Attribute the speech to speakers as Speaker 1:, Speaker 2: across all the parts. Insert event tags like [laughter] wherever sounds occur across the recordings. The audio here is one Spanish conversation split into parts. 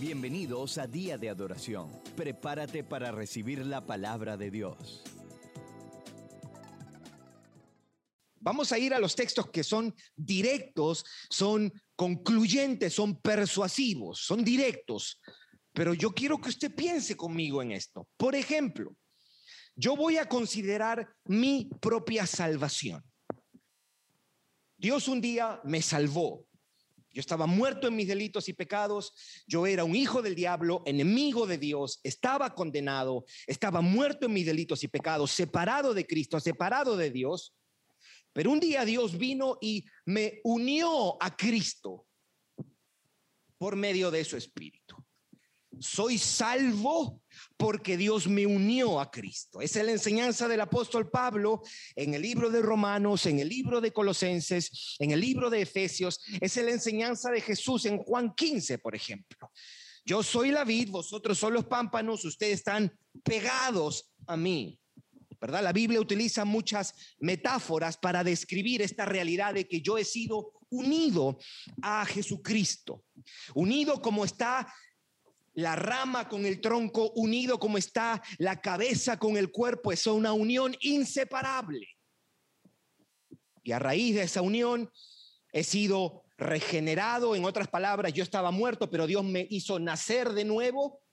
Speaker 1: Bienvenidos a Día de Adoración. Prepárate para recibir la palabra de Dios.
Speaker 2: Vamos a ir a los textos que son directos, son concluyentes, son persuasivos, son directos. Pero yo quiero que usted piense conmigo en esto. Por ejemplo, yo voy a considerar mi propia salvación. Dios un día me salvó. Yo estaba muerto en mis delitos y pecados, yo era un hijo del diablo, enemigo de Dios, estaba condenado, estaba muerto en mis delitos y pecados, separado de Cristo, separado de Dios. Pero un día Dios vino y me unió a Cristo por medio de su espíritu. Soy salvo porque Dios me unió a Cristo. Esa es la enseñanza del apóstol Pablo en el libro de Romanos, en el libro de Colosenses, en el libro de Efesios. Esa es la enseñanza de Jesús en Juan 15, por ejemplo. Yo soy la vid, vosotros son los pámpanos, ustedes están pegados a mí. ¿verdad? La Biblia utiliza muchas metáforas para describir esta realidad de que yo he sido unido a Jesucristo, unido como está la rama con el tronco, unido como está la cabeza con el cuerpo, es una unión inseparable. Y a raíz de esa unión he sido regenerado, en otras palabras, yo estaba muerto, pero Dios me hizo nacer de nuevo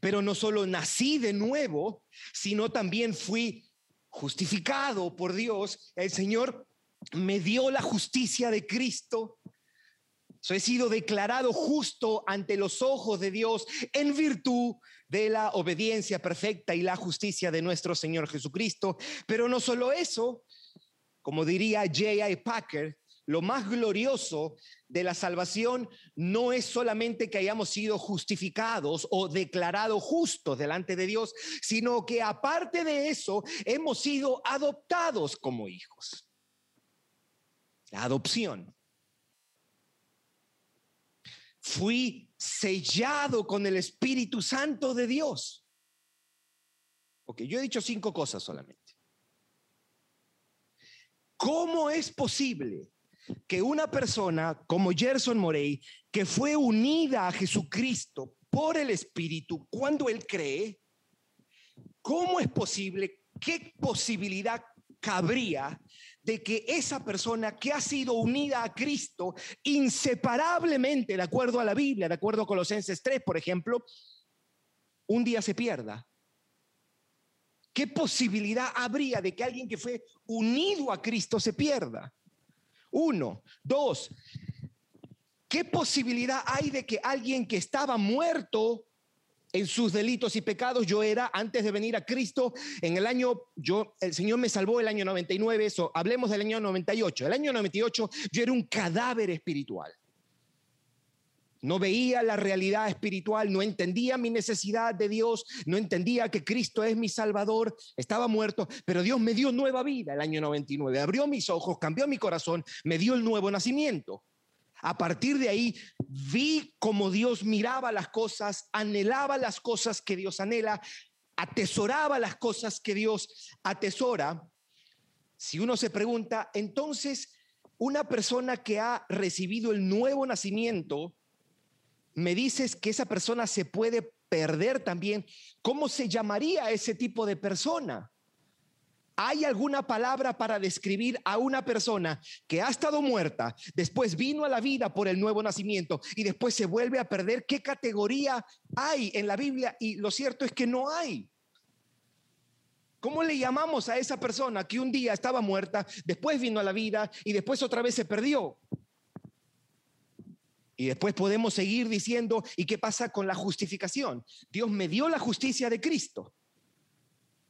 Speaker 2: pero no solo nací de nuevo, sino también fui justificado por Dios. El Señor me dio la justicia de Cristo. So, he sido declarado justo ante los ojos de Dios en virtud de la obediencia perfecta y la justicia de nuestro Señor Jesucristo. Pero no solo eso, como diría J.I. Packer, lo más glorioso de la salvación no es solamente que hayamos sido justificados o declarados justos delante de Dios, sino que aparte de eso hemos sido adoptados como hijos. La adopción. Fui sellado con el Espíritu Santo de Dios. Ok, yo he dicho cinco cosas solamente. ¿Cómo es posible que una persona como Gerson Morey, que fue unida a Jesucristo por el Espíritu cuando él cree, ¿cómo es posible? ¿Qué posibilidad cabría de que esa persona que ha sido unida a Cristo inseparablemente, de acuerdo a la Biblia, de acuerdo a Colosenses 3, por ejemplo, un día se pierda? ¿Qué posibilidad habría de que alguien que fue unido a Cristo se pierda? Uno. Dos. ¿Qué posibilidad hay de que alguien que estaba muerto en sus delitos y pecados, yo era antes de venir a Cristo, en el año, yo, el Señor me salvó el año 99, eso, hablemos del año 98. El año 98 yo era un cadáver espiritual. No veía la realidad espiritual, no entendía mi necesidad de Dios, no entendía que Cristo es mi Salvador, estaba muerto, pero Dios me dio nueva vida el año 99, abrió mis ojos, cambió mi corazón, me dio el nuevo nacimiento. A partir de ahí vi cómo Dios miraba las cosas, anhelaba las cosas que Dios anhela, atesoraba las cosas que Dios atesora. Si uno se pregunta, entonces, una persona que ha recibido el nuevo nacimiento, me dices que esa persona se puede perder también, ¿cómo se llamaría ese tipo de persona? ¿Hay alguna palabra para describir a una persona que ha estado muerta, después vino a la vida por el nuevo nacimiento y después se vuelve a perder? ¿Qué categoría hay en la Biblia? Y lo cierto es que no hay. ¿Cómo le llamamos a esa persona que un día estaba muerta, después vino a la vida y después otra vez se perdió? Y después podemos seguir diciendo, ¿y qué pasa con la justificación? Dios me dio la justicia de Cristo,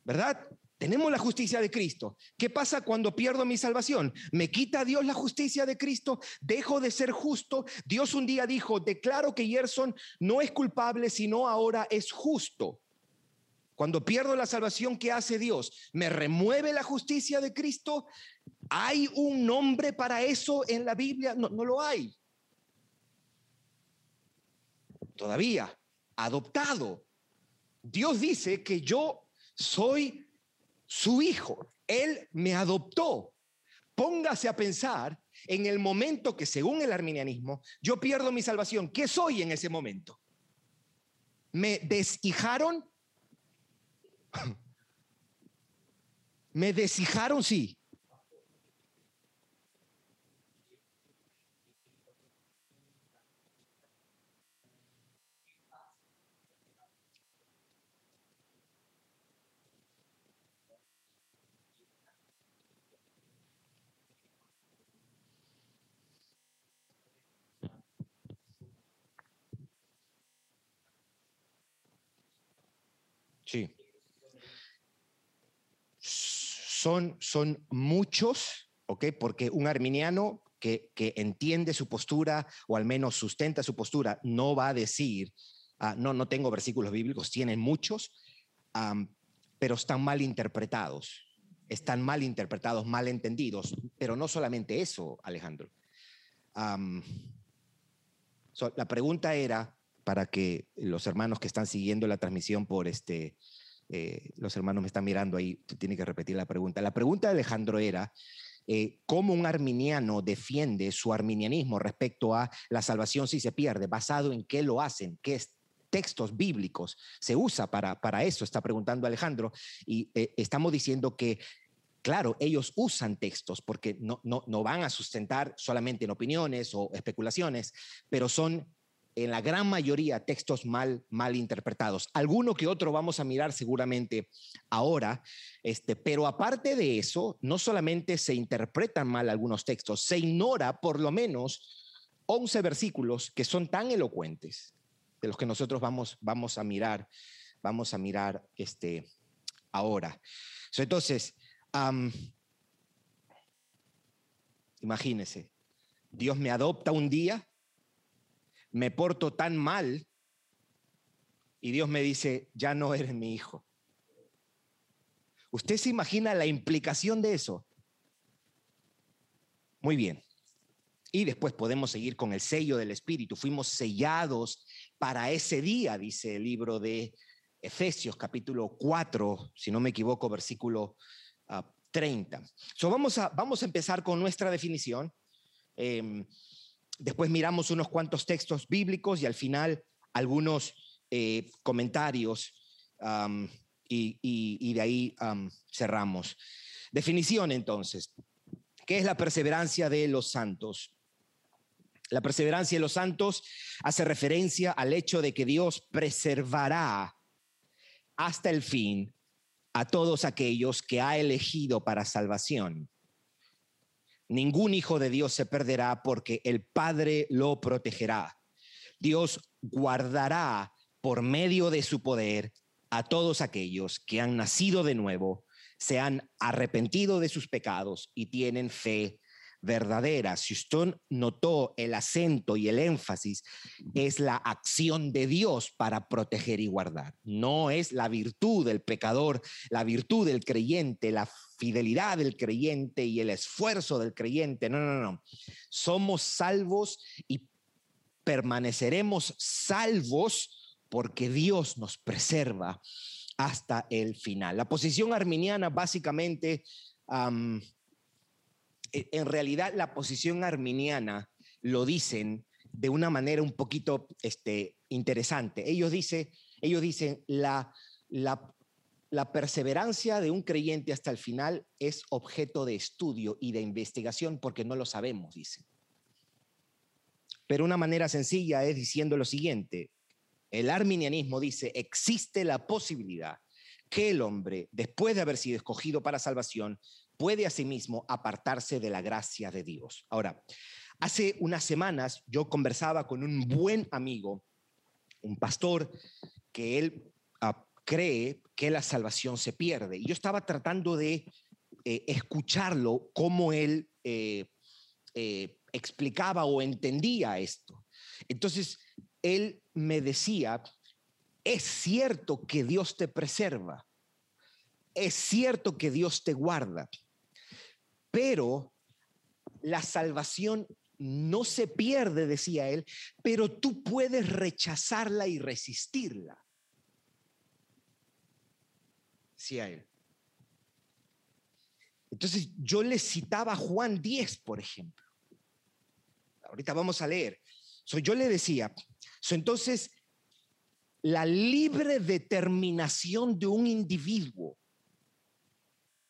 Speaker 2: ¿verdad? Tenemos la justicia de Cristo. ¿Qué pasa cuando pierdo mi salvación? ¿Me quita Dios la justicia de Cristo? ¿Dejo de ser justo? Dios un día dijo, declaro que Gerson no es culpable, sino ahora es justo. Cuando pierdo la salvación, ¿qué hace Dios? ¿Me remueve la justicia de Cristo? ¿Hay un nombre para eso en la Biblia? No, no lo hay todavía adoptado. Dios dice que yo soy su hijo. Él me adoptó. Póngase a pensar en el momento que según el arminianismo yo pierdo mi salvación, ¿qué soy en ese momento? ¿Me deshijaron? [laughs] ¿Me deshijaron? Sí. Sí. Son, son muchos, ¿ok? Porque un arminiano que, que, entiende su postura o al menos sustenta su postura no va a decir, ah, no, no tengo versículos bíblicos, tienen muchos, pero están mal interpretados, están mal interpretados, mal entendidos. Pero no solamente eso, Alejandro. la pregunta era, para que los hermanos que están siguiendo la transmisión por este, eh, los hermanos me están mirando ahí, tiene que repetir la pregunta. La pregunta de Alejandro era, eh, ¿cómo un arminiano defiende su arminianismo respecto a la salvación si se pierde? ¿Basado en qué lo hacen? ¿Qué textos bíblicos se usa para, para eso? Está preguntando Alejandro. Y eh, estamos diciendo que Claro, ellos usan textos porque no, no, no, van a sustentar solamente en opiniones o especulaciones, pero son en la gran mayoría textos mal, mal interpretados. Alguno que otro vamos a mirar seguramente ahora, este, pero aparte de eso, no solamente se interpretan mal algunos textos, se ignora por lo menos 11 versículos que son tan elocuentes, de los que nosotros vamos, vamos a mirar, vamos a mirar este, ahora. entonces, imagínese, Dios me adopta un día me porto tan mal y Dios me dice, ya no eres mi hijo. ¿Usted se imagina la implicación de eso? Muy bien. Y después podemos seguir con el sello del Espíritu. Fuimos sellados para ese día, dice el libro de Efesios capítulo 4, si no me equivoco, versículo 30. Ah, so vamos, a, vamos a empezar con nuestra definición. Em, Después miramos unos cuantos textos bíblicos y al final algunos eh, comentarios y, de ahí cerramos. Definición entonces. ¿Qué es la perseverancia de los santos? La perseverancia de los santos hace referencia al hecho de que Dios preservará hasta el fin a todos aquellos que ha elegido para salvación. Ningún hijo de Dios se perderá porque el Padre lo protegerá. Dios guardará por medio de su poder a todos aquellos que han nacido de nuevo, se han arrepentido de sus pecados y tienen fe verdadera. Si usted notó el acento y el énfasis, es la acción de Dios para proteger y guardar. No es la virtud del pecador, la virtud del creyente, la fidelidad del creyente y el esfuerzo del creyente. No, no, no. Somos salvos y permaneceremos salvos porque Dios nos preserva hasta el final. La posición arminiana básicamente en realidad la posición arminiana lo dicen de una manera un poquito este, interesante. Ellos, ellos dicen, la, la, la perseverancia de un creyente hasta el final es objeto de estudio y de investigación porque no lo sabemos, dicen. Pero una manera sencilla es diciendo lo siguiente. El arminianismo dice, existe la posibilidad que el hombre, después de haber sido escogido para salvación, puede asimismo apartarse de la gracia de Dios. Ahora, hace unas semanas yo conversaba con un buen amigo, un pastor, que él ah, cree que la salvación se pierde. Y yo estaba tratando de eh, escucharlo, cómo él eh, eh, explicaba o entendía esto. Entonces, él me decía, es cierto que Dios te preserva, es cierto que Dios te guarda, pero la salvación no se pierde, decía él, pero tú puedes rechazarla y resistirla. Decía él. Entonces yo le citaba a Juan 10, por ejemplo. Ahorita vamos a leer. So, yo le decía, so, entonces, la libre determinación de un individuo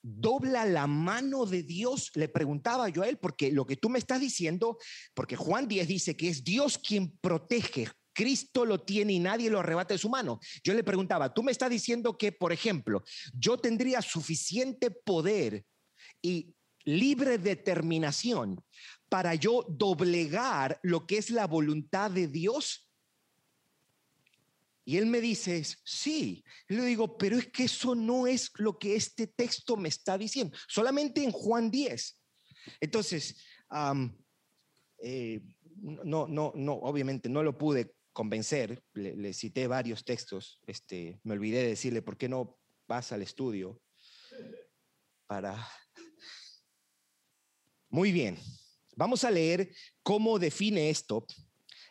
Speaker 2: dobla la mano de Dios, le preguntaba yo a él, porque lo que tú me estás diciendo, porque Juan 10 dice que es Dios quien protege, Cristo lo tiene y nadie lo arrebata de su mano. Yo le preguntaba, tú me estás diciendo que, por ejemplo, yo tendría suficiente poder y libre determinación para yo doblegar lo que es la voluntad de Dios? Y él me dice, sí. Y le digo, pero es que eso no es lo que este texto me está diciendo, solamente en Juan 10. Entonces, eh, no, no, no, obviamente no lo pude convencer, le, cité varios textos, este, me olvidé de decirle, ¿por qué no vas al estudio para... [laughs] Muy bien, vamos a leer cómo define esto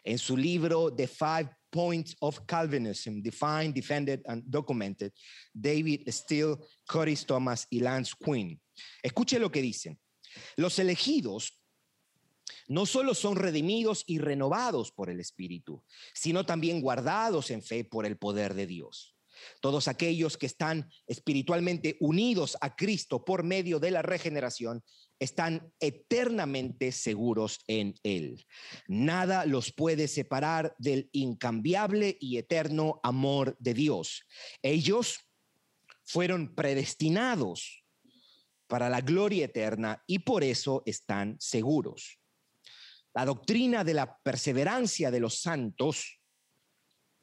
Speaker 2: en su libro The Five Points of Calvinism, Defined, Defended and Documented, David Steele, Curtis Thomas y Lance Quinn. Escuche lo que dicen. Los elegidos no solo son redimidos y renovados por el Espíritu, sino también guardados en fe por el poder de Dios. Todos aquellos que están espiritualmente unidos a Cristo por medio de la regeneración están eternamente seguros en Él. Nada los puede separar del incambiable y eterno amor de Dios. Ellos fueron predestinados para la gloria eterna y por eso están seguros. La doctrina de la perseverancia de los santos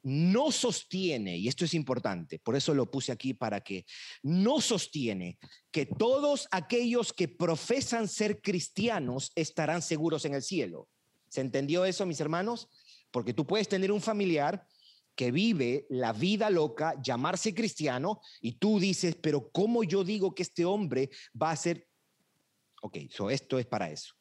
Speaker 2: no sostiene, y esto es importante, por eso lo puse aquí para que no sostiene que todos aquellos que profesan ser cristianos estarán seguros en el cielo. ¿Se entendió eso, mis hermanos? Porque tú puedes tener un familiar que vive la vida loca, llamarse cristiano, y tú dices, pero ¿cómo yo digo que este hombre va a ser... Ok, so esto es para eso.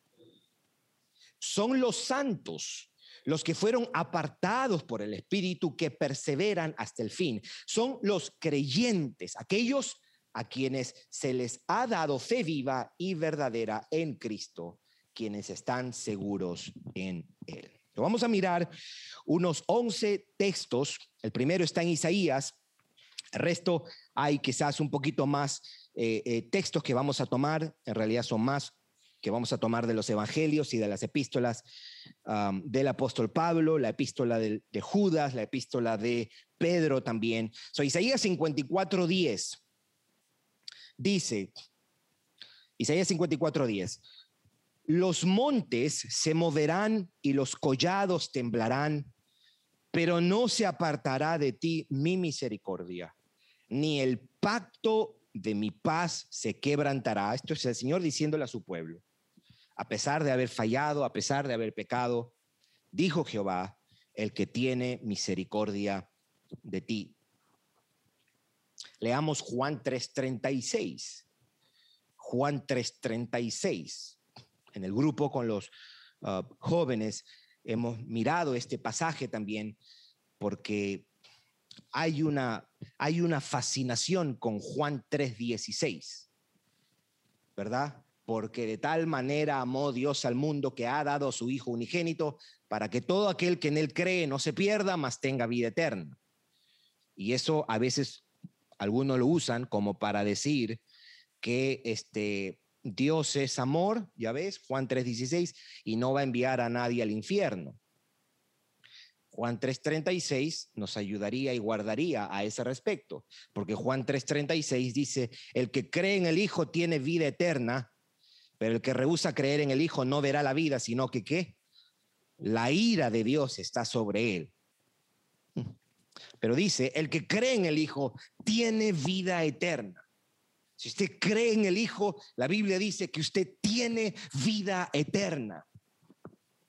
Speaker 2: Son los santos los que fueron apartados por el Espíritu, que perseveran hasta el fin. Son los creyentes, aquellos a quienes se les ha dado fe viva y verdadera en Cristo, quienes están seguros en Él. Vamos a mirar unos 11 textos. El primero está en Isaías. El resto hay quizás un poquito más eh, eh, textos que vamos a tomar. En realidad son más que vamos a tomar de los evangelios y de las epístolas del apóstol Pablo, la epístola de, Judas, la epístola de Pedro también. So, Isaías 54.10 dice, Isaías 54.10, los montes se moverán y los collados temblarán, pero no se apartará de ti mi misericordia, ni el pacto de mi paz se quebrantará. Esto es el Señor diciéndole a su pueblo a pesar de haber fallado, a pesar de haber pecado, dijo Jehová, el que tiene misericordia de ti. Leamos Juan 3:36. Juan 3:36. En el grupo con los ah, jóvenes hemos mirado este pasaje también porque hay una, hay una fascinación con Juan 3:16, ¿verdad? Porque de tal manera amó Dios al mundo que ha dado a su Hijo unigénito, para que todo aquel que en él cree no se pierda, mas tenga vida eterna. Y eso a veces algunos lo usan como para decir que este, Dios es amor, ya ves, Juan 3:16, y no va a enviar a nadie al infierno. Juan 3:36 nos ayudaría y guardaría a ese respecto, porque Juan 3:36 dice, el que cree en el Hijo tiene vida eterna, pero el que rehúsa creer en el Hijo no verá la vida, sino que qué? La ira de Dios está sobre él. Pero dice, el que cree en el Hijo tiene vida eterna. Si usted cree en el Hijo, la Biblia dice que usted tiene vida eterna.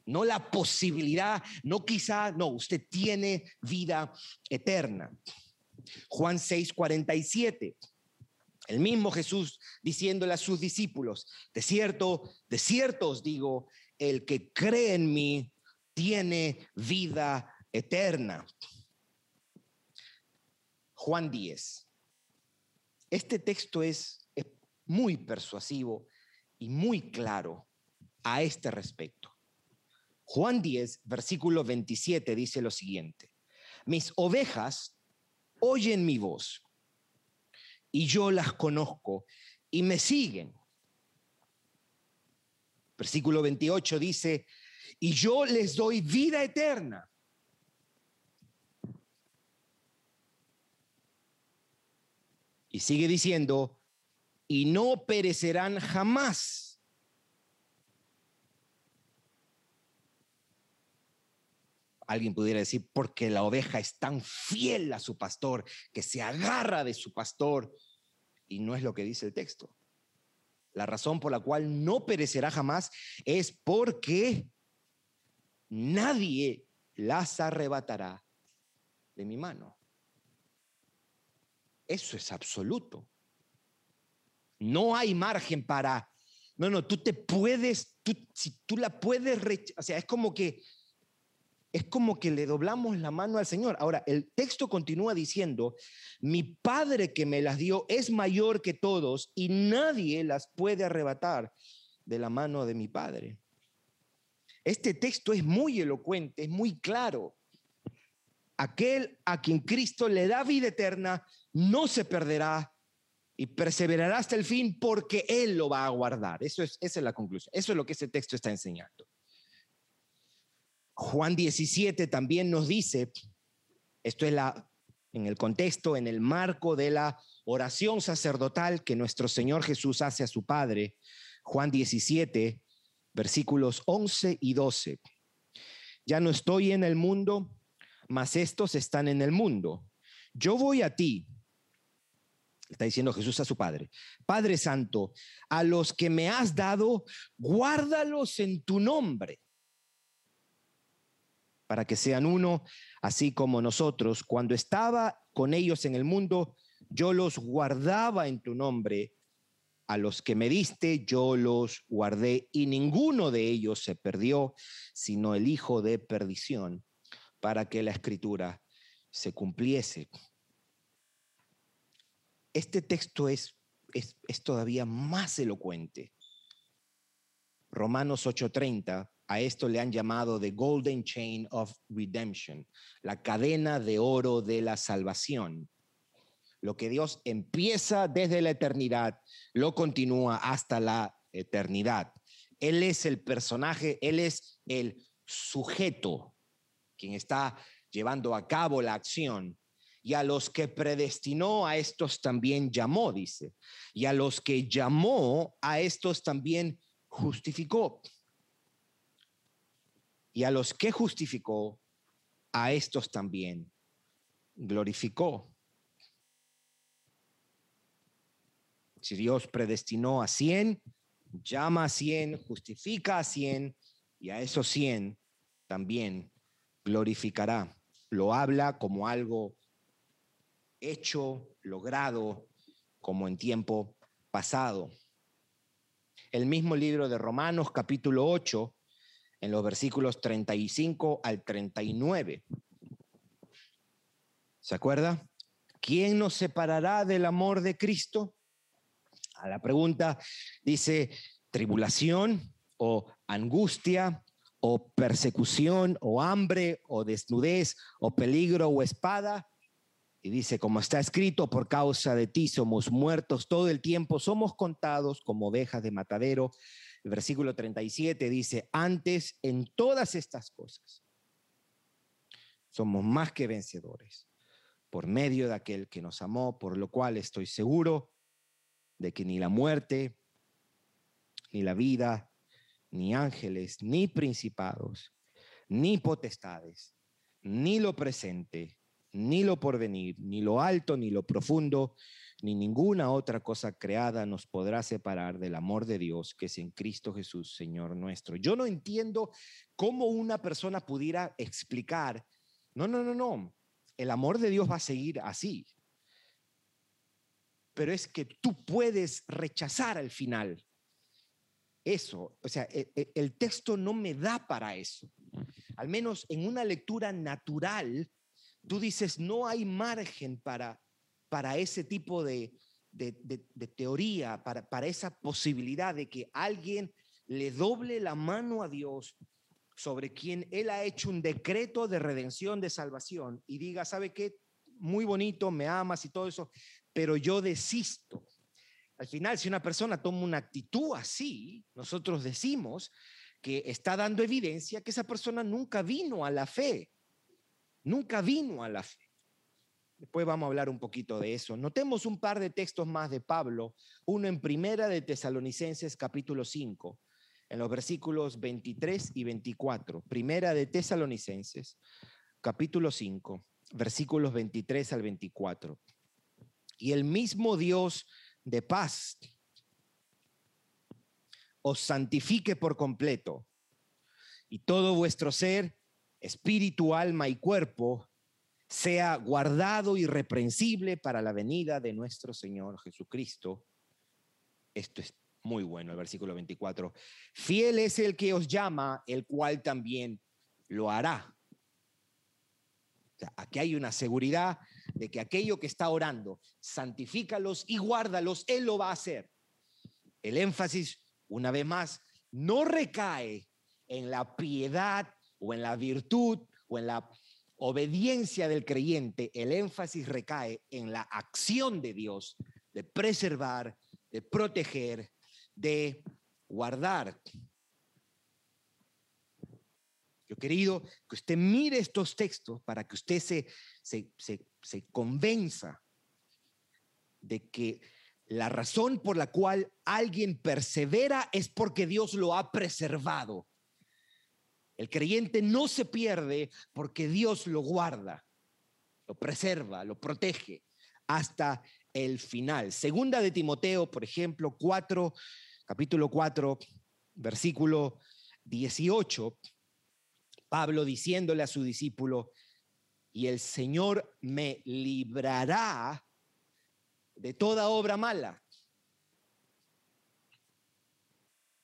Speaker 2: No la posibilidad, no quizá, no, usted tiene vida eterna. Juan 6, 47. El mismo Jesús diciéndole a sus discípulos, de cierto, de cierto os digo, el que cree en mí tiene vida eterna. Juan 10. Este texto es, es muy persuasivo y muy claro a este respecto. Juan 10, versículo 27 dice lo siguiente. Mis ovejas oyen mi voz y yo las conozco y me siguen. Versículo 28 dice, y yo les doy vida eterna. Y sigue diciendo, y no perecerán jamás. Alguien pudiera decir, porque la oveja es tan fiel a su pastor, que se agarra de su pastor. Y no es lo que dice el texto. La razón por la cual no perecerá jamás es porque nadie las arrebatará de mi mano. Eso es absoluto. No hay margen para, no, no, tú te puedes, tú, si tú la puedes, o sea, es como que, es como que le doblamos la mano al Señor. Ahora, el texto continúa diciendo, mi Padre que me las dio es mayor que todos y nadie las puede arrebatar de la mano de mi Padre. Este texto es muy elocuente, es muy claro. Aquel a quien Cristo le da vida eterna no se perderá y perseverará hasta el fin porque Él lo va a guardar. Eso es, esa es la conclusión. Eso es lo que ese texto está enseñando. Juan 17 también nos dice, esto es la, en el contexto, en el marco de la oración sacerdotal que nuestro Señor Jesús hace a su Padre. Juan 17, versículos 11 y 12. Ya no estoy en el mundo, mas estos están en el mundo. Yo voy a ti Está diciendo Jesús a su Padre. Padre Santo, a los que me has dado, guárdalos en tu nombre, para que sean uno, así como nosotros. Cuando estaba con ellos en el mundo, yo los guardaba en tu nombre. A los que me diste, yo los guardé, y ninguno de ellos se perdió, sino el hijo de perdición, para que la escritura se cumpliese este texto es, es, todavía más elocuente. Romanos 8:30, a esto le han llamado The Golden Chain of Redemption, la cadena de oro de la salvación. Lo que Dios empieza desde la eternidad, lo continúa hasta la eternidad. Él es el personaje, Él es el sujeto, quien está llevando a cabo la acción y a los que predestinó a estos también llamó, dice. Y a los que llamó a estos también justificó. Y a los que justificó, a estos también glorificó. Si Dios predestinó a cien, llama a cien, justifica a cien, y a esos cien también glorificará. Lo habla como algo hecho, logrado, como en tiempo pasado. El mismo libro de Romanos capítulo 8, en los versículos 35 al 39. ¿Se acuerda? ¿Quién nos separará del amor de Cristo? A la pregunta dice tribulación o angustia o persecución o hambre o desnudez o peligro o espada. Y dice, como está escrito, por causa de ti somos muertos todo el tiempo, somos contados como ovejas de matadero. El versículo 37 dice, antes en todas estas cosas somos más que vencedores por medio de aquel que nos amó, por lo cual estoy seguro de que ni la muerte, ni la vida, ni ángeles, ni principados, ni potestades, ni lo presente, ni lo porvenir, ni lo alto, ni lo profundo, ni ninguna otra cosa creada nos podrá separar del amor de Dios que es en Cristo Jesús, Señor nuestro. Yo no entiendo cómo una persona pudiera explicar, no, no, no, no, el amor de Dios va a seguir así. Pero es que tú puedes rechazar al final eso. O sea, el, e, el texto no me da para eso. Al menos en una lectura natural, tú dices, no hay margen para, para ese tipo de, teoría, para, para esa posibilidad de que alguien le doble la mano a Dios sobre quien Él ha hecho un decreto de redención, de salvación, y diga, ¿sabe qué? Muy bonito, me amas y todo eso, pero yo desisto. Al final, si una persona toma una actitud así, nosotros decimos que está dando evidencia que esa persona nunca vino a la fe, nunca vino a la fe. Después vamos a hablar un poquito de eso. Notemos un par de textos más de Pablo, uno en Primera de Tesalonicenses capítulo 5, en los versículos 23 y 24. Primera de Tesalonicenses capítulo 5, versículos 23 al 24. Y el mismo Dios de paz os santifique por completo y todo vuestro ser, espíritu, alma y cuerpo, sea guardado irreprensible para la venida de nuestro Señor Jesucristo. Esto es muy bueno, el versículo 24. Fiel es el que os llama, el cual también lo hará. aquí hay una seguridad de que aquello que está orando, santifícalos y guárdalos, Él lo va a hacer. El énfasis, una vez más, no recae en la piedad o en la virtud o en la obediencia del creyente, el énfasis recae en la acción de Dios de preservar, de proteger, de guardar. Yo querido que usted mire estos textos para que usted se, se, se convenza de que la razón por la cual alguien persevera es porque Dios lo ha preservado. El creyente no se pierde porque Dios lo guarda, lo preserva, lo protege hasta el final. Segunda de Timoteo, por ejemplo, 4, capítulo 4, versículo 18, Pablo diciéndole a su discípulo, y el Señor me librará de toda obra mala.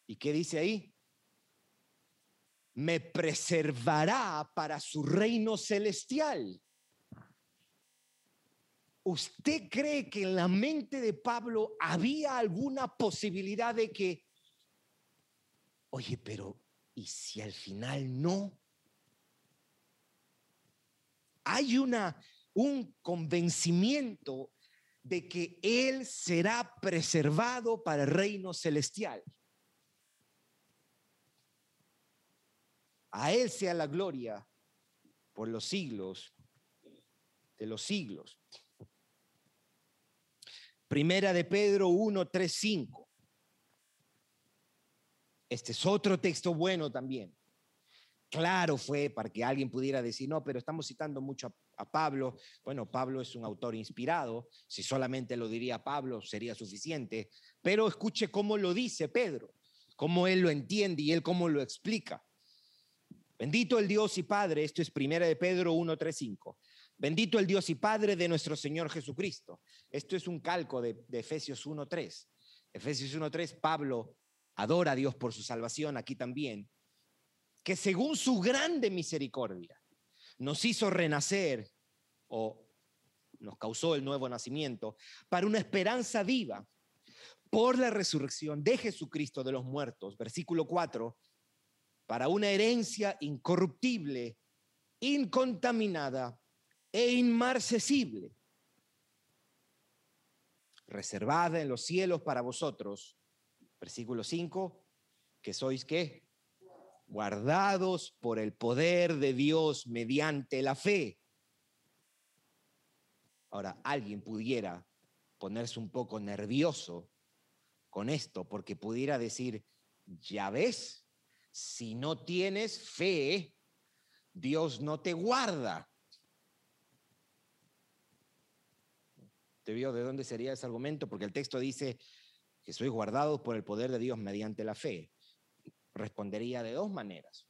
Speaker 2: ¿Y qué dice ahí? Me preservará para su reino celestial. ¿Usted cree que en la mente de Pablo había alguna posibilidad de que, oye, pero ¿y si al final no? Hay una, un convencimiento de que Él será preservado para el reino celestial. A Él sea la gloria por los siglos de los siglos. Primera de Pedro 1, 3, 5. Este es otro texto bueno también. Claro fue para que alguien pudiera decir, no, pero estamos citando mucho a, a, Pablo. Bueno, Pablo es un autor inspirado. Si solamente lo diría Pablo, sería suficiente. Pero escuche cómo lo dice Pedro, cómo él lo entiende y él cómo lo explica. Bendito el Dios y Padre, esto es primera de Pedro 1, 3, 5. Bendito el Dios y Padre de nuestro Señor Jesucristo. Esto es un calco de, de Efesios 1, 3. Efesios 1, 3, Pablo adora a Dios por su salvación aquí también, que según su grande misericordia nos hizo renacer o nos causó el nuevo nacimiento para una esperanza viva por la resurrección de Jesucristo de los muertos. Versículo 4 para una herencia incorruptible, incontaminada e inmarcesible, reservada en los cielos para vosotros. Versículo 5, que sois qué? Guardados por el poder de Dios mediante la fe. Ahora, alguien pudiera ponerse un poco nervioso con esto porque pudiera decir, ya ves, si no tienes fe, Dios no te guarda. ¿Te vio de dónde sería ese argumento? Porque el texto dice que sois guardados por el poder de Dios mediante la fe. Respondería de dos maneras.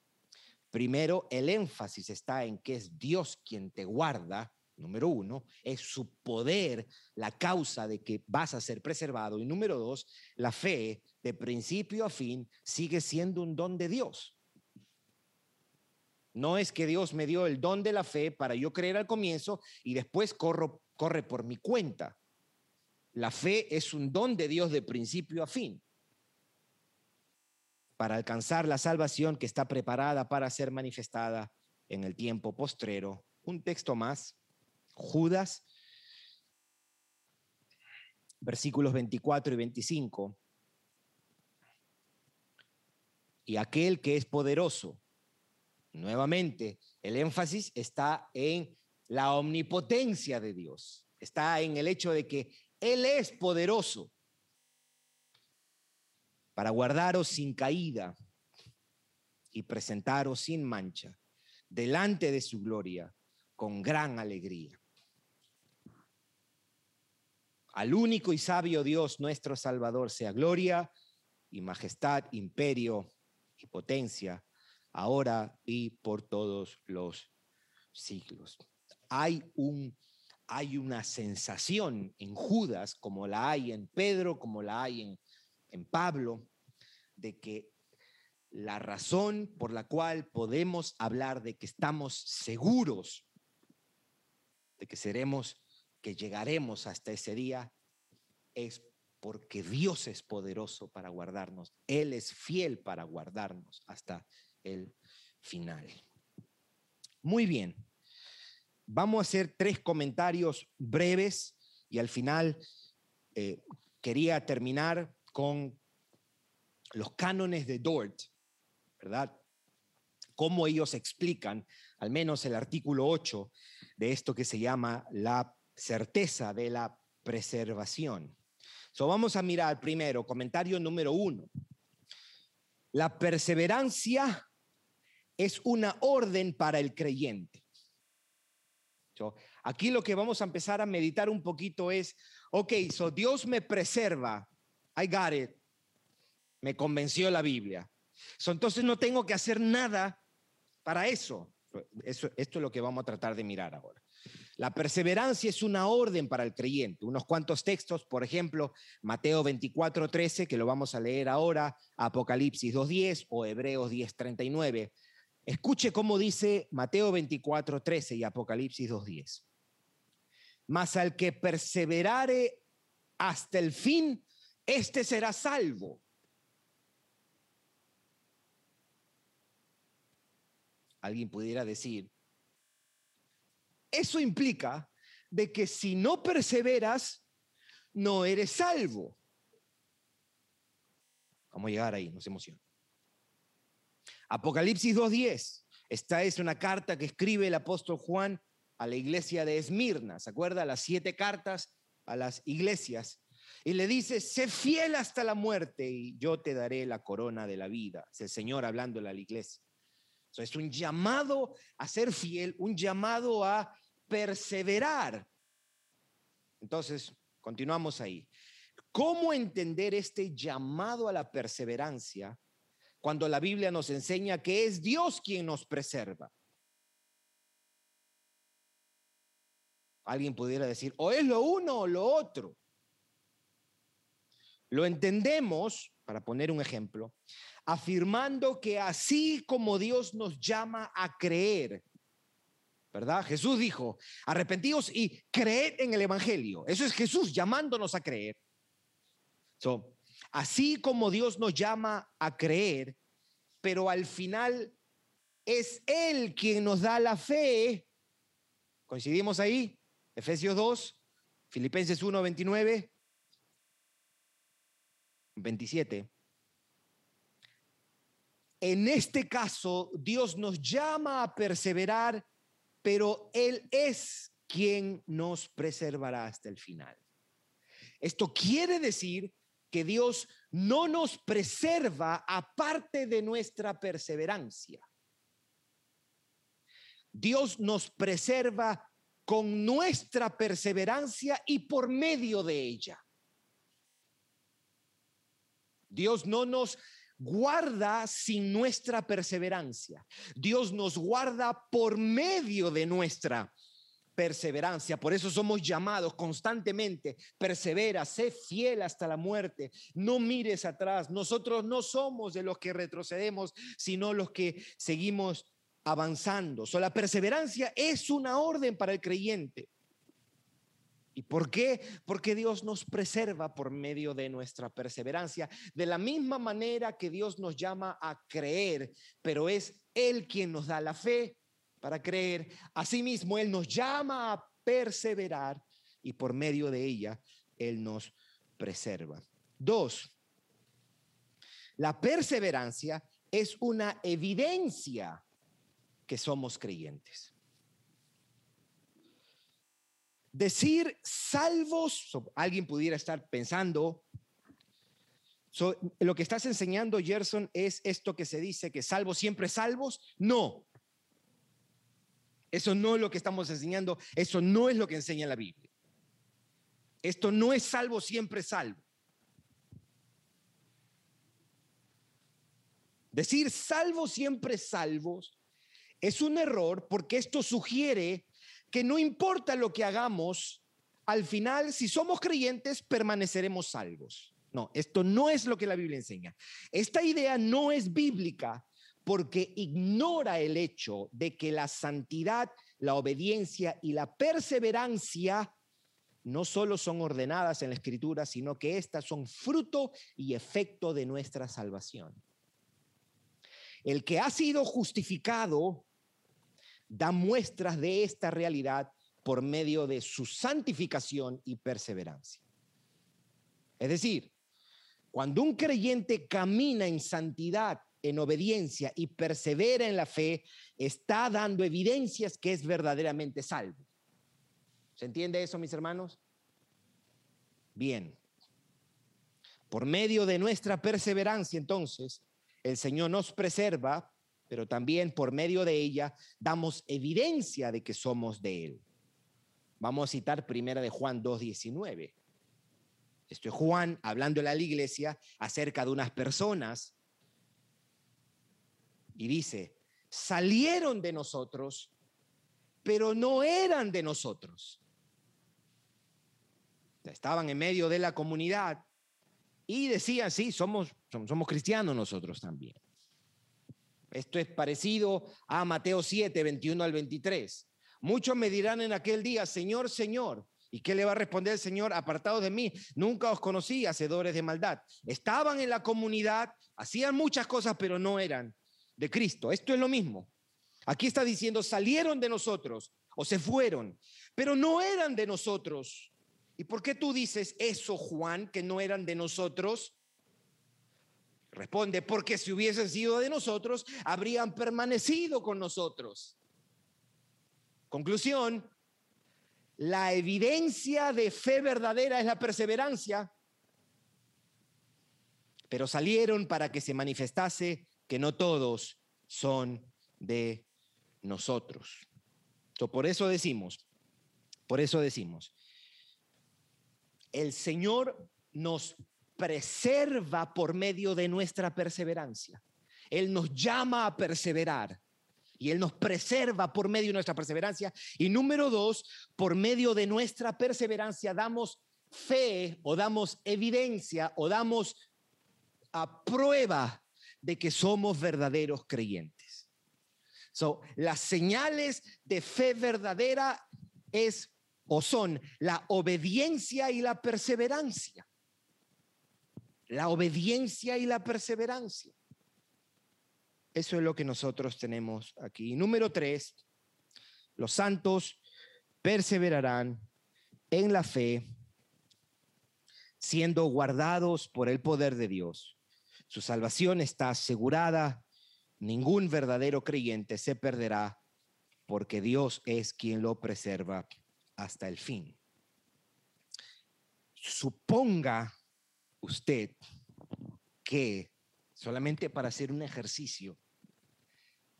Speaker 2: Primero, el énfasis está en que es Dios quien te guarda, número uno, es su poder la causa de que vas a ser preservado. Y número dos, la fe de principio a fin sigue siendo un don de Dios. No es que Dios me dio el don de la fe para yo creer al comienzo y después corro, corre por mi cuenta. La fe es un don de Dios de principio a fin. para alcanzar la salvación que está preparada para ser manifestada en el tiempo postrero. Un texto más, Judas, versículos 24 y 25. Y aquel que es poderoso, nuevamente, el énfasis está en la omnipotencia de Dios, está en el hecho de que Él es poderoso para guardaros sin caída y presentaros sin mancha delante de su gloria con gran alegría. Al único y sabio Dios nuestro Salvador sea gloria y majestad, imperio potencia, ahora y por todos los siglos. Hay un hay una sensación en Judas, como la hay en Pedro, como la hay en, en Pablo, de que la razón por la cual podemos hablar de que estamos seguros de que seremos, que llegaremos hasta ese día, es porque Dios es poderoso para guardarnos. Él es fiel para guardarnos hasta el final. Muy bien. Vamos a hacer tres comentarios breves y al final eh, quería terminar con los cánones de Dort, ¿verdad? Cómo ellos explican, al menos el artículo 8, de esto que se llama la certeza de la preservación. So, vamos a mirar primero, comentario número uno. La perseverancia es una orden para el creyente. So, aquí lo que vamos a empezar a meditar un poquito es, ok, so Dios me preserva, I got it, me convenció la Biblia. So, entonces no tengo que hacer nada para eso. eso. Esto es lo que vamos a tratar de mirar ahora. La perseverancia es una orden para el creyente. Unos cuantos textos, por ejemplo, Mateo 24, 13, que lo vamos a leer ahora, Apocalipsis 2.10 o Hebreos 10.39. Escuche cómo dice Mateo 24, 13 y Apocalipsis 2.10. Mas al que perseverare hasta el fin, este será salvo. Alguien pudiera decir, eso implica de que si no perseveras, no eres salvo. Vamos a llegar ahí, nos emociona. Apocalipsis 2.10. Esta es una carta que escribe el apóstol Juan a la iglesia de Esmirna. ¿Se acuerda? Las siete cartas a las iglesias. Y le dice, sé fiel hasta la muerte y yo te daré la corona de la vida. Es el Señor hablando a la iglesia. es un llamado a ser fiel, un llamado a perseverar. Entonces, continuamos ahí. ¿Cómo entender este llamado a la perseverancia cuando la Biblia nos enseña que es Dios quien nos preserva? Alguien pudiera decir, o es lo uno o lo otro. Lo entendemos, para poner un ejemplo, afirmando que así como Dios nos llama a creer, ¿verdad? Jesús dijo, arrepentíos y creed en el Evangelio. Eso es Jesús llamándonos a creer. So, así como Dios nos llama a creer, pero al final es Él quien nos da la fe. ¿Coincidimos ahí? Efesios 2, Filipenses 1, 29, 27. En este caso, Dios nos llama a perseverar pero Él es quien nos preservará hasta el final. Esto quiere decir que Dios no nos preserva aparte de nuestra perseverancia. Dios nos preserva con nuestra perseverancia y por medio de ella. Dios no nos guarda sin nuestra perseverancia. Dios nos guarda por medio de nuestra perseverancia. Por eso somos llamados constantemente, persevera, sé fiel hasta la muerte, no mires atrás. Nosotros no somos de los que retrocedemos, sino los que seguimos avanzando. So, la perseverancia es una orden para el creyente. ¿Y por qué? Porque Dios nos preserva por medio de nuestra perseverancia, de la misma manera que Dios nos llama a creer, pero es Él quien nos da la fe para creer. Asimismo, Él nos llama a perseverar y por medio de ella Él nos preserva. Dos, la perseverancia es una evidencia que somos creyentes. Decir salvos, alguien pudiera estar pensando, lo que estás enseñando, Gerson, es esto que se dice, que salvos siempre salvos. No. Eso no es lo que estamos enseñando, eso no es lo que enseña la Biblia. Esto no es salvo siempre salvo. Decir salvo siempre salvos es un error porque esto sugiere que no importa lo que hagamos, al final, si somos creyentes, permaneceremos salvos. No, esto no es lo que la Biblia enseña. Esta idea no es bíblica porque ignora el hecho de que la santidad, la obediencia y la perseverancia no solo son ordenadas en la escritura, sino que éstas son fruto y efecto de nuestra salvación. El que ha sido justificado da muestras de esta realidad por medio de su santificación y perseverancia. Es decir, cuando un creyente camina en santidad, en obediencia y persevera en la fe, está dando evidencias que es verdaderamente salvo. ¿Se entiende eso, mis hermanos? Bien. Por medio de nuestra perseverancia, entonces, el Señor nos preserva pero también por medio de ella damos evidencia de que somos de Él. Vamos a citar primera de Juan 2.19. Esto es Juan hablando a la iglesia acerca de unas personas y dice, salieron de nosotros, pero no eran de nosotros. Estaban en medio de la comunidad y decían, sí, somos, somos cristianos nosotros también. Esto es parecido a Mateo 7, 21 al 23. Muchos me dirán en aquel día, Señor, Señor. ¿Y qué le va a responder el Señor? Apartados de mí, nunca os conocí, hacedores de maldad. Estaban en la comunidad, hacían muchas cosas, pero no eran de Cristo. Esto es lo mismo. Aquí está diciendo, salieron de nosotros o se fueron, pero no eran de nosotros. ¿Y por qué tú dices eso, Juan, que no eran de nosotros? Responde, porque si hubiesen sido de nosotros, habrían permanecido con nosotros. Conclusión, la evidencia de fe verdadera es la perseverancia, pero salieron para que se manifestase que no todos son de nosotros. por eso decimos, por eso decimos, el Señor nos preserva por medio de nuestra perseverancia. Él nos llama a perseverar y Él nos preserva por medio de nuestra perseverancia. Y número dos, por medio de nuestra perseverancia damos fe o damos evidencia o damos a prueba de que somos verdaderos creyentes. So, las señales de fe verdadera es o son la obediencia y la perseverancia la obediencia y la perseverancia. Eso es lo que nosotros tenemos aquí. Número tres, los santos perseverarán en la fe, siendo guardados por el poder de Dios. Su salvación está asegurada. Ningún verdadero creyente se perderá porque Dios es quien lo preserva hasta el fin. Suponga usted que, solamente para hacer un ejercicio,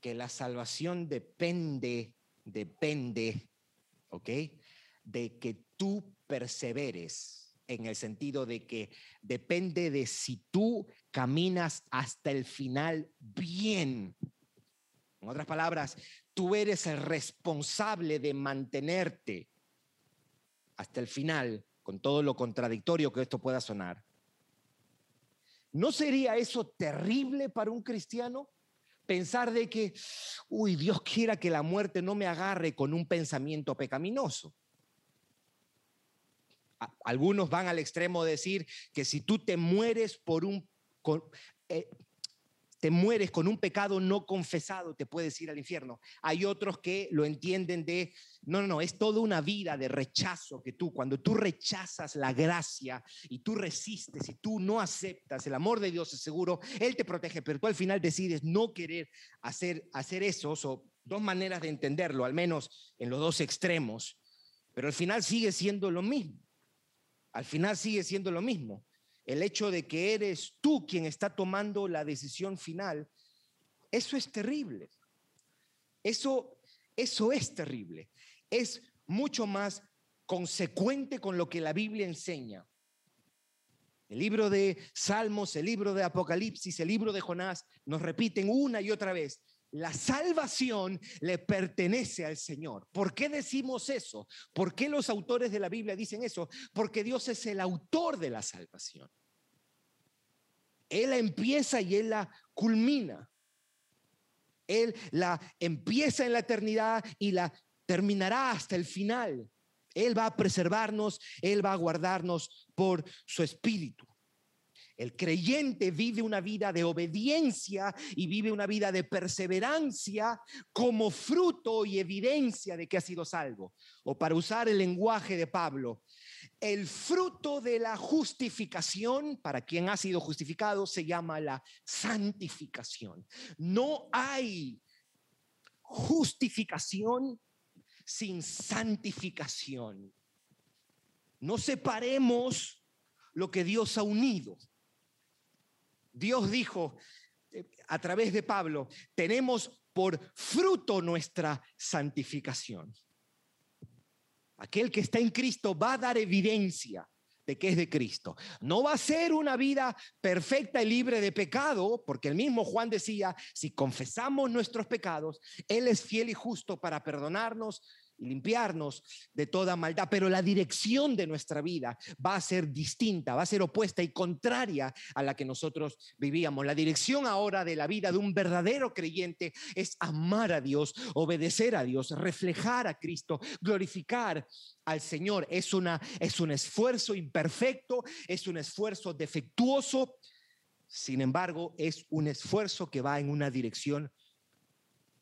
Speaker 2: que la salvación depende, depende, ¿ok? De que tú perseveres, en el sentido de que depende de si tú caminas hasta el final bien. En otras palabras, tú eres el responsable de mantenerte hasta el final, con todo lo contradictorio que esto pueda sonar. ¿No sería eso terrible para un cristiano? Pensar de que, uy, Dios quiera que la muerte no me agarre con un pensamiento pecaminoso. algunos van al extremo de decir que si tú te mueres por un... Eh, te mueres con un pecado no confesado, te puedes ir al infierno. Hay otros que lo entienden de, no, no, no, es toda una vida de rechazo que tú, cuando tú rechazas la gracia y tú resistes y tú no aceptas, el amor de Dios es seguro, Él te protege, pero tú al final decides no querer hacer, hacer eso, o dos maneras de entenderlo, al menos en los dos extremos, pero al final sigue siendo lo mismo. Al final sigue siendo lo mismo el hecho de que eres tú quien está tomando la decisión final, eso es terrible. Eso, eso es terrible. Es mucho más consecuente con lo que la Biblia enseña. El libro de Salmos, el libro de Apocalipsis, el libro de Jonás nos repiten una y otra vez, la salvación le pertenece al Señor. ¿Por qué decimos eso? ¿Por qué los autores de la Biblia dicen eso? Porque Dios es el autor de la salvación. Él la empieza y Él la culmina. Él la empieza en la eternidad y la terminará hasta el final. Él va a preservarnos, Él va a guardarnos por su espíritu. El creyente vive una vida de obediencia y vive una vida de perseverancia como fruto y evidencia de que ha sido salvo. O para usar el lenguaje de Pablo, el fruto de la justificación, para quien ha sido justificado, se llama la santificación. No hay justificación sin santificación. No separemos lo que Dios ha unido. Dios dijo eh, a través de Pablo, tenemos por fruto nuestra santificación. Aquel que está en Cristo va a dar evidencia de que es de Cristo. No va a ser una vida perfecta y libre de pecado, porque el mismo Juan decía, si confesamos nuestros pecados, Él es fiel y justo para perdonarnos limpiarnos de toda maldad, pero la dirección de nuestra vida va a ser distinta, va a ser opuesta y contraria a la que nosotros vivíamos. La dirección ahora de la vida de un verdadero creyente es amar a Dios, obedecer a Dios, reflejar a Cristo, glorificar al Señor. Es una es un esfuerzo imperfecto, es un esfuerzo defectuoso. Sin embargo, es un esfuerzo que va en una dirección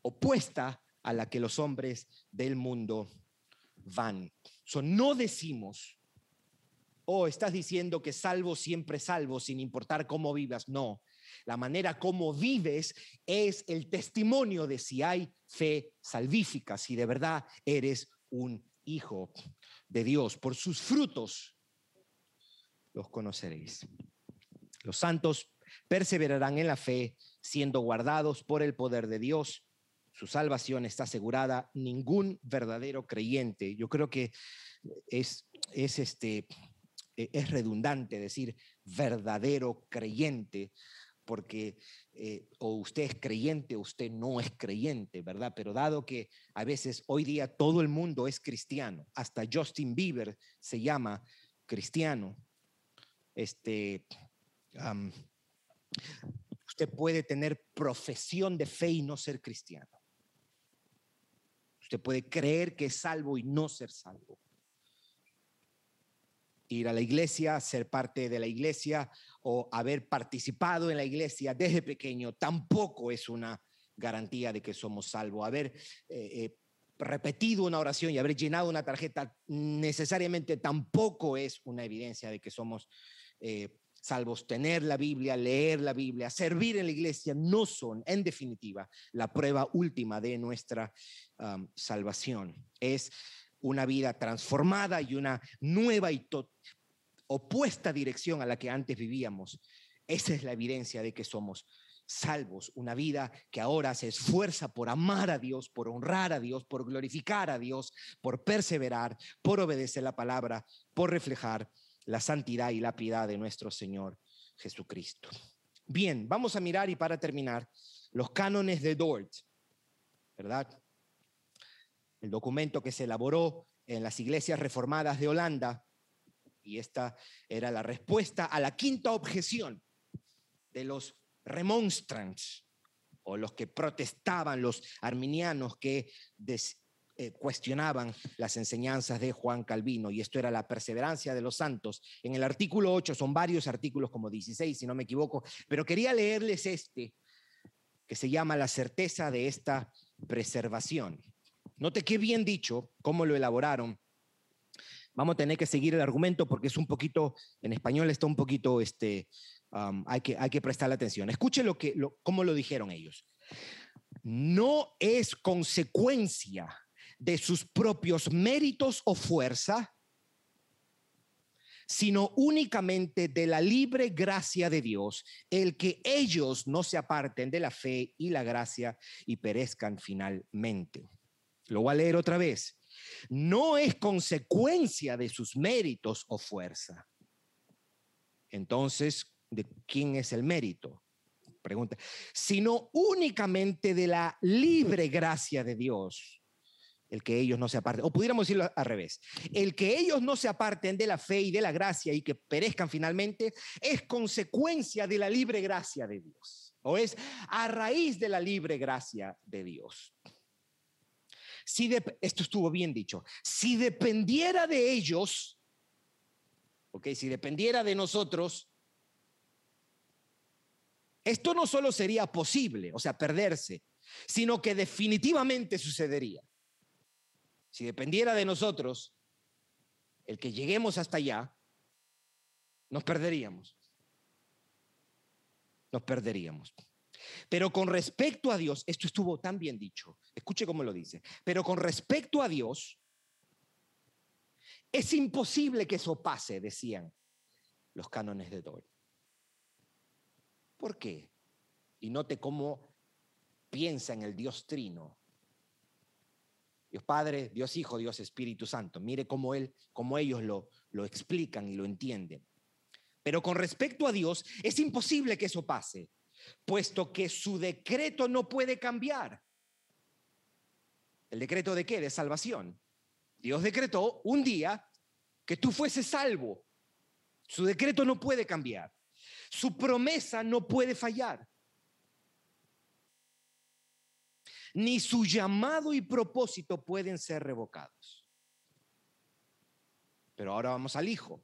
Speaker 2: opuesta a la que los hombres del mundo van. So, no decimos, oh, estás diciendo que salvo siempre salvo, sin importar cómo vivas. No, la manera como vives es el testimonio de si hay fe salvífica, si de verdad eres un hijo de Dios. Por sus frutos los conoceréis. Los santos perseverarán en la fe, siendo guardados por el poder de Dios su salvación está asegurada. Ningún verdadero creyente, yo creo que es, es, este, e, es redundante decir verdadero creyente, porque eh, o usted es creyente o usted no es creyente, ¿verdad? Pero dado que a veces hoy día todo el mundo es cristiano, hasta Justin Bieber se llama cristiano, este, usted puede tener profesión de fe y no ser cristiano. Usted puede creer que es salvo y no ser salvo. Ir a la iglesia, ser parte de la iglesia o haber participado en la iglesia desde pequeño tampoco es una garantía de que somos salvos. Haber eh, eh, repetido una oración y haber llenado una tarjeta necesariamente tampoco es una evidencia de que somos eh, salvos. Tener la Biblia, leer la Biblia, servir en la iglesia no son, en definitiva, la prueba última de nuestra salvación. Es una vida transformada y una nueva y opuesta dirección a la que antes vivíamos. Esa es la evidencia de que somos salvos, una vida que ahora se esfuerza por amar a Dios, por honrar a Dios, por glorificar a Dios, por perseverar, por obedecer la palabra, por reflejar la santidad y la piedad de nuestro Señor Jesucristo. Bien, vamos a mirar y para terminar los cánones de Dort, ¿verdad? el documento que se elaboró en las iglesias reformadas de Holanda, y esta era la respuesta a la quinta objeción de los remonstrants, o los que protestaban, los arminianos que eh, cuestionaban las enseñanzas de Juan Calvino y esto era la perseverancia de los santos. En el artículo 8 son varios artículos como 16, si no me equivoco, pero quería leerles este que se llama la certeza de esta preservación. Note qué bien dicho, cómo lo elaboraron. Vamos a tener que seguir el argumento porque es un poquito, en español está un poquito, este, hay, que, hay que prestarle atención. Escuche lo que, lo, cómo lo dijeron ellos. No es consecuencia de sus propios méritos o fuerza, sino únicamente de la libre gracia de Dios, el que ellos no se aparten de la fe y la gracia y perezcan finalmente. Lo voy a leer otra vez. No es consecuencia de sus méritos o fuerza. Entonces, ¿de quién es el mérito? Pregunta. Sino únicamente de la libre gracia de Dios el que ellos no se aparten, o pudiéramos decirlo al revés, el que ellos no se aparten de la fe y de la gracia y que perezcan finalmente es consecuencia de la libre gracia de Dios, o es a raíz de la libre gracia de Dios. Si esto estuvo bien dicho, si dependiera de ellos, ok, si dependiera de nosotros, esto no solo sería posible, o sea, perderse, sino que definitivamente sucedería. Si dependiera de nosotros, el que lleguemos hasta allá, nos perderíamos. Nos perderíamos. Pero con respecto a Dios, esto estuvo tan bien dicho, escuche cómo lo dice, pero con respecto a Dios, es imposible que eso pase, decían los cánones de Dol. ¿Por qué? Y note cómo piensa en el Dios trino Dios Padre, Dios Hijo, Dios Espíritu Santo. Mire cómo, él, cómo ellos lo, lo explican y lo entienden. Pero con respecto a Dios, es imposible que eso pase, puesto que su decreto no puede cambiar. ¿El decreto de qué? De salvación. Dios decretó un día que tú fueses salvo. Su decreto no puede cambiar. Su promesa no puede fallar. Ni su llamado y propósito pueden ser revocados. Pero ahora vamos al Hijo.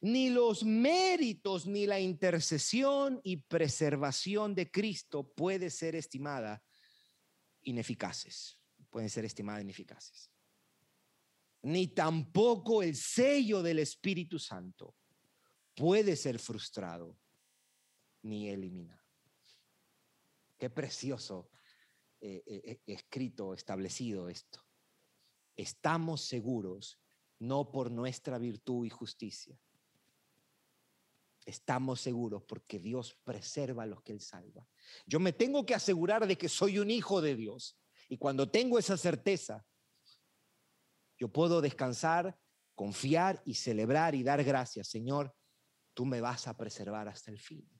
Speaker 2: Ni los méritos ni la intercesión y preservación de Cristo puede ser estimada ineficaces. Pueden ser estimadas ineficaces. Ni tampoco el sello del Espíritu Santo puede ser frustrado ni eliminado. Qué precioso eh, eh, escrito, establecido esto. Estamos seguros no por nuestra virtud y justicia. Estamos seguros porque Dios preserva a los que Él salva. Yo me tengo que asegurar de que soy un hijo de Dios. Y cuando tengo esa certeza, yo puedo descansar, confiar y celebrar y dar gracias. Señor, tú me vas a preservar hasta el fin.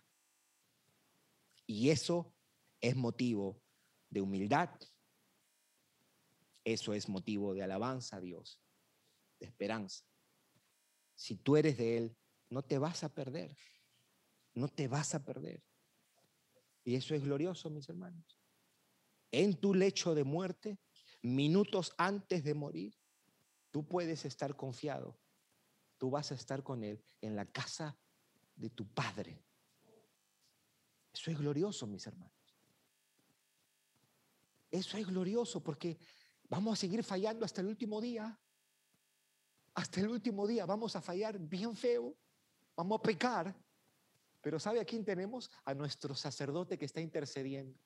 Speaker 2: Y eso es motivo de humildad. Eso es motivo de alabanza a Dios, de esperanza. Si tú eres de Él, no te vas a perder. No te vas a perder. Y eso es glorioso, mis hermanos. En tu lecho de muerte, minutos antes de morir, tú puedes estar confiado. Tú vas a estar con Él en la casa de tu Padre. Eso es glorioso, mis hermanos. Eso es glorioso porque vamos a seguir fallando hasta el último día. Hasta el último día vamos a fallar bien feo, vamos a pecar. Pero ¿sabe a quién tenemos? A nuestro sacerdote que está intercediendo.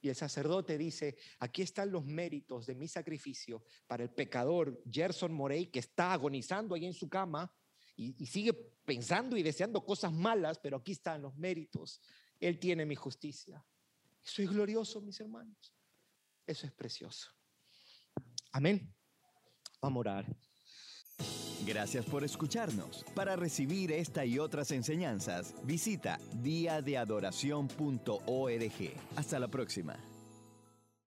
Speaker 2: Y el sacerdote dice, aquí están los méritos de mi sacrificio para el pecador Gerson Morey, que está agonizando ahí en su cama y, y, sigue pensando y deseando cosas malas, pero aquí están los méritos. Él tiene mi justicia. Eso es glorioso, mis hermanos. Eso es precioso. Amén. Vamos a orar.
Speaker 1: Gracias por escucharnos. Para recibir esta y otras enseñanzas, visita diadeadoración.org. Hasta la próxima.